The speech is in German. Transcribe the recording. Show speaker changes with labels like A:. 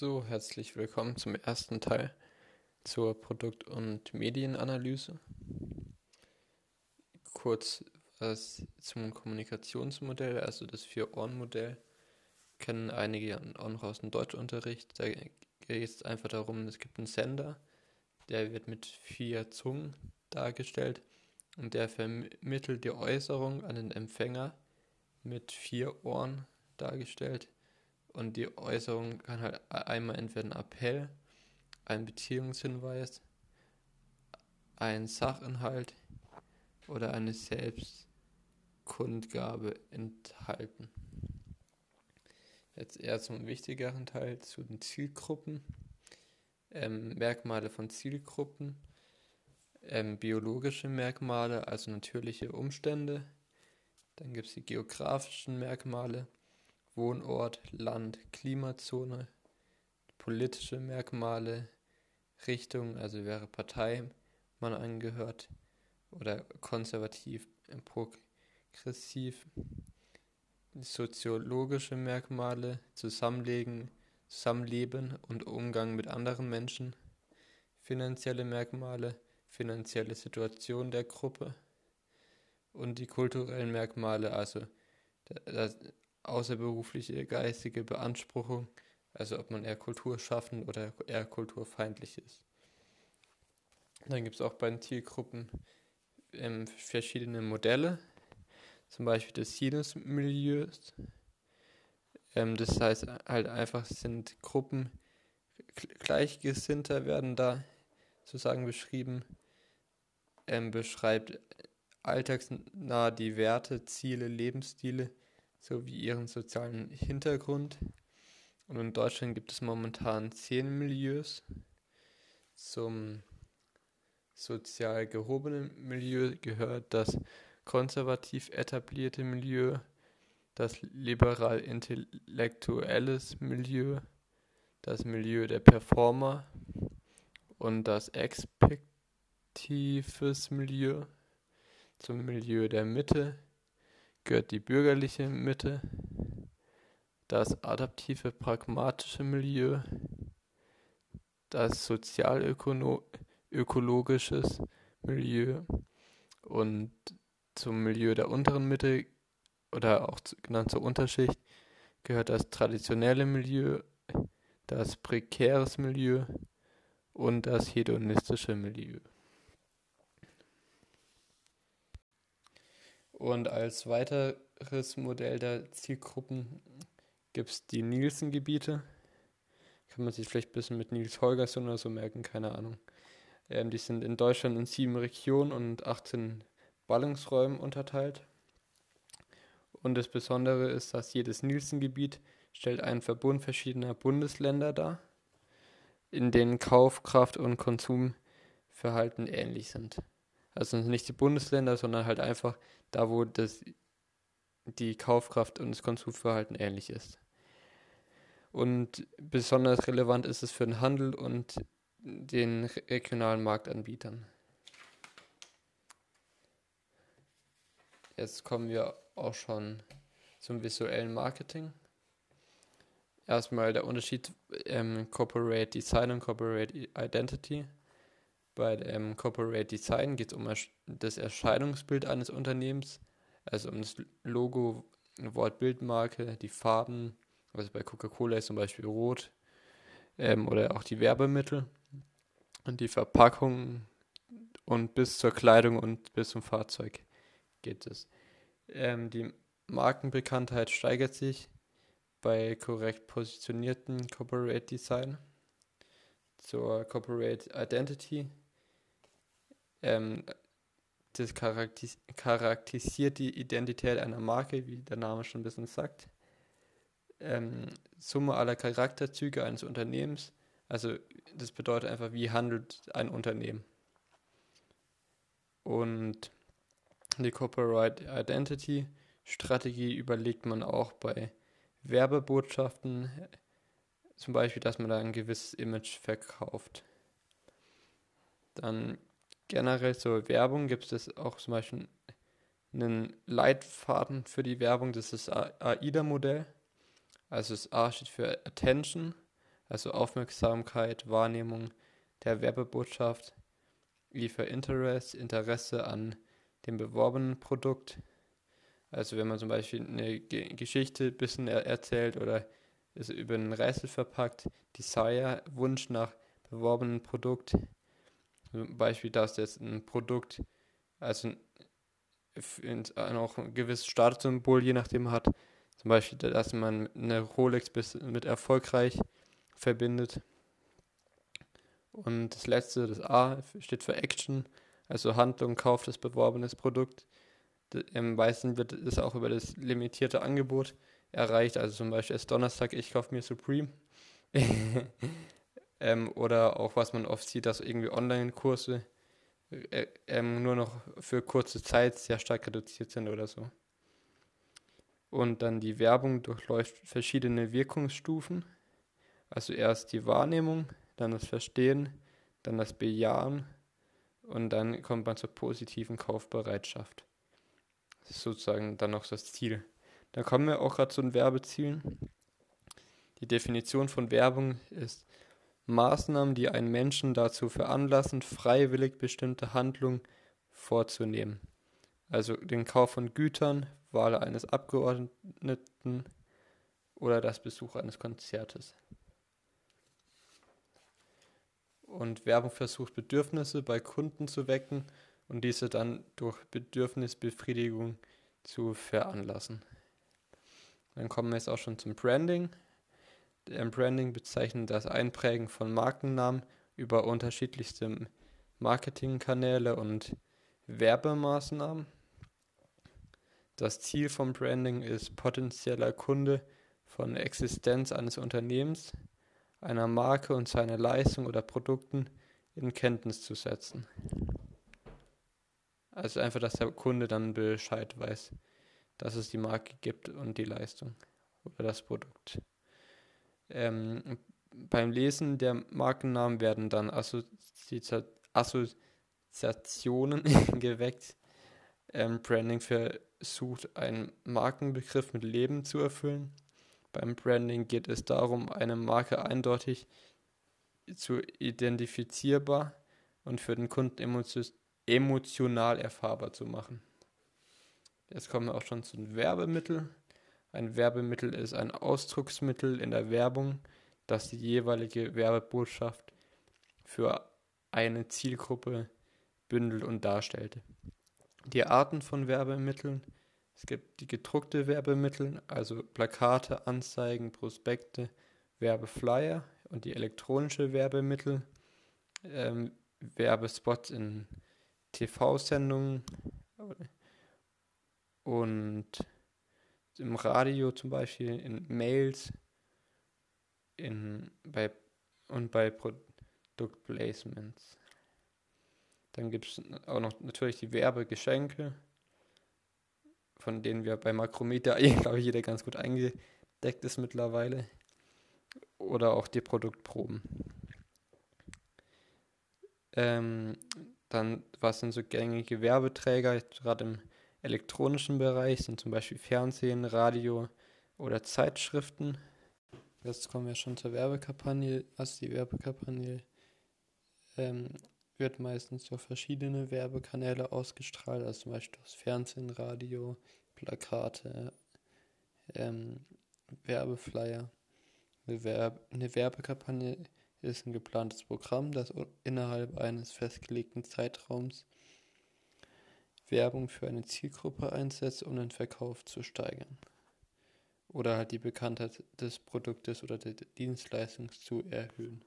A: So, herzlich willkommen zum ersten Teil zur Produkt- und Medienanalyse. Kurz was zum Kommunikationsmodell, also das Vier-Ohren-Modell, kennen einige auch noch aus dem Deutschunterricht. Da geht es einfach darum, es gibt einen Sender, der wird mit vier Zungen dargestellt und der vermittelt die Äußerung an den Empfänger mit vier Ohren dargestellt. Und die Äußerung kann halt einmal entweder ein Appell, ein Beziehungshinweis, ein Sachinhalt oder eine Selbstkundgabe enthalten. Jetzt eher zum wichtigeren Teil, zu den Zielgruppen. Ähm, Merkmale von Zielgruppen, ähm, biologische Merkmale, also natürliche Umstände. Dann gibt es die geografischen Merkmale, Wohnort, Land, Klimazone, politische Merkmale, Richtung, also wäre Partei man angehört oder konservativ, progressiv, soziologische Merkmale, Zusammenlegen, Zusammenleben und Umgang mit anderen Menschen, finanzielle Merkmale, finanzielle Situation der Gruppe und die kulturellen Merkmale, also das, außerberufliche geistige Beanspruchung, also ob man eher kulturschaffend oder eher kulturfeindlich ist. Dann gibt es auch bei den Zielgruppen ähm, verschiedene Modelle, zum Beispiel des Sinus-Milieus. Ähm, das heißt halt einfach, sind Gruppen Gleichgesinnter werden da sozusagen beschrieben, ähm, beschreibt alltagsnah die Werte, Ziele, Lebensstile sowie ihren sozialen Hintergrund. Und in Deutschland gibt es momentan zehn Milieus. Zum sozial gehobenen Milieu gehört das konservativ etablierte Milieu, das liberal-intellektuelles Milieu, das Milieu der Performer und das expektives Milieu. Zum Milieu der Mitte gehört die bürgerliche Mitte, das adaptive pragmatische Milieu, das sozialökologisches Milieu und zum Milieu der unteren Mitte oder auch genannt zur Unterschicht gehört das traditionelle Milieu, das prekäres Milieu und das hedonistische Milieu. Und als weiteres Modell der Zielgruppen gibt es die Nielsen-Gebiete. Kann man sich vielleicht ein bisschen mit Nils Holgersson oder so merken, keine Ahnung. Ähm, die sind in Deutschland in sieben Regionen und 18 Ballungsräumen unterteilt. Und das Besondere ist, dass jedes Nielsen-Gebiet stellt einen Verbund verschiedener Bundesländer dar, in denen Kaufkraft und Konsumverhalten ähnlich sind. Also nicht die Bundesländer, sondern halt einfach da, wo das, die Kaufkraft und das Konsumverhalten ähnlich ist. Und besonders relevant ist es für den Handel und den regionalen Marktanbietern. Jetzt kommen wir auch schon zum visuellen Marketing. Erstmal der Unterschied ähm, Corporate Design und Corporate Identity. Bei dem Corporate Design geht es um das Erscheinungsbild eines Unternehmens, also um das Logo, Wort, Bildmarke, die Farben, also bei Coca-Cola ist zum Beispiel rot, ähm, oder auch die Werbemittel und die Verpackung und bis zur Kleidung und bis zum Fahrzeug geht es. Ähm, die Markenbekanntheit steigert sich bei korrekt positionierten Corporate Design zur Corporate Identity ähm, das charakteris charakterisiert die Identität einer Marke, wie der Name schon ein bisschen sagt. Ähm, Summe aller Charakterzüge eines Unternehmens. Also das bedeutet einfach, wie handelt ein Unternehmen. Und die Corporate Identity Strategie überlegt man auch bei Werbebotschaften, zum Beispiel, dass man da ein gewisses Image verkauft. Dann generell zur Werbung gibt es auch zum Beispiel einen Leitfaden für die Werbung, das ist das AIDA-Modell. Also das A steht für Attention, also Aufmerksamkeit, Wahrnehmung der Werbebotschaft, wie für Interest, Interesse an dem beworbenen Produkt. Also wenn man zum Beispiel eine Ge Geschichte ein bisschen er erzählt oder es über einen Rätsel verpackt, Desire, Wunsch nach beworbenen Produkt. Zum Beispiel, dass jetzt ein Produkt, also auch ein gewisses Statussymbol je nachdem hat. Zum Beispiel, dass man eine Rolex mit erfolgreich verbindet. Und das letzte, das A, steht für Action, also Handlung, Kauf des beworbenes Produkt. Im meisten wird es auch über das limitierte Angebot erreicht, also zum Beispiel ist Donnerstag, ich kaufe mir Supreme. ähm, oder auch was man oft sieht, dass irgendwie Online-Kurse äh, ähm, nur noch für kurze Zeit sehr stark reduziert sind oder so. Und dann die Werbung durchläuft verschiedene Wirkungsstufen. Also erst die Wahrnehmung, dann das Verstehen, dann das Bejahen und dann kommt man zur positiven Kaufbereitschaft. Das ist sozusagen dann noch das Ziel. Da kommen wir auch gerade zu den Werbezielen. Die Definition von Werbung ist Maßnahmen, die einen Menschen dazu veranlassen, freiwillig bestimmte Handlungen vorzunehmen. Also den Kauf von Gütern, Wahl eines Abgeordneten oder das Besuch eines Konzertes. Und Werbung versucht Bedürfnisse bei Kunden zu wecken und diese dann durch Bedürfnisbefriedigung zu veranlassen. Dann kommen wir jetzt auch schon zum Branding. Im Branding bezeichnet das Einprägen von Markennamen über unterschiedlichste Marketingkanäle und Werbemaßnahmen. Das Ziel vom Branding ist potenzieller Kunde von Existenz eines Unternehmens, einer Marke und seiner Leistung oder Produkten in Kenntnis zu setzen. Also einfach, dass der Kunde dann Bescheid weiß, dass es die Marke gibt und die Leistung oder das Produkt. Ähm, beim Lesen der Markennamen werden dann Assozi Assoziationen geweckt. Ähm, Branding versucht, einen Markenbegriff mit Leben zu erfüllen. Beim Branding geht es darum, eine Marke eindeutig zu identifizierbar und für den Kunden emotional erfahrbar zu machen. Jetzt kommen wir auch schon zu den Werbemitteln. Ein Werbemittel ist ein Ausdrucksmittel in der Werbung, das die jeweilige Werbebotschaft für eine Zielgruppe bündelt und darstellt. Die Arten von Werbemitteln. Es gibt die gedruckte Werbemittel, also Plakate, Anzeigen, Prospekte, Werbeflyer und die elektronische Werbemittel, ähm, Werbespots in TV-Sendungen und im Radio zum Beispiel, in Mails, in, bei, und bei Produktplacements. Dann gibt es auch noch natürlich die Werbegeschenke, von denen wir bei Makrometer, glaube ich, jeder ganz gut eingedeckt ist mittlerweile. Oder auch die Produktproben. Ähm, dann, was sind so gängige Werbeträger, gerade im elektronischen Bereich sind zum Beispiel Fernsehen, Radio oder Zeitschriften. Jetzt kommen wir schon zur Werbekampagne. Also die Werbekampagne ähm, wird meistens durch verschiedene Werbekanäle ausgestrahlt, also zum Beispiel das Fernsehen, Radio, Plakate, ähm, Werbeflyer. Eine, Werbe eine Werbekampagne ist ein geplantes Programm, das innerhalb eines festgelegten Zeitraums Werbung für eine Zielgruppe einsetzt, um den Verkauf zu steigern. Oder halt die Bekanntheit des Produktes oder der Dienstleistung zu erhöhen.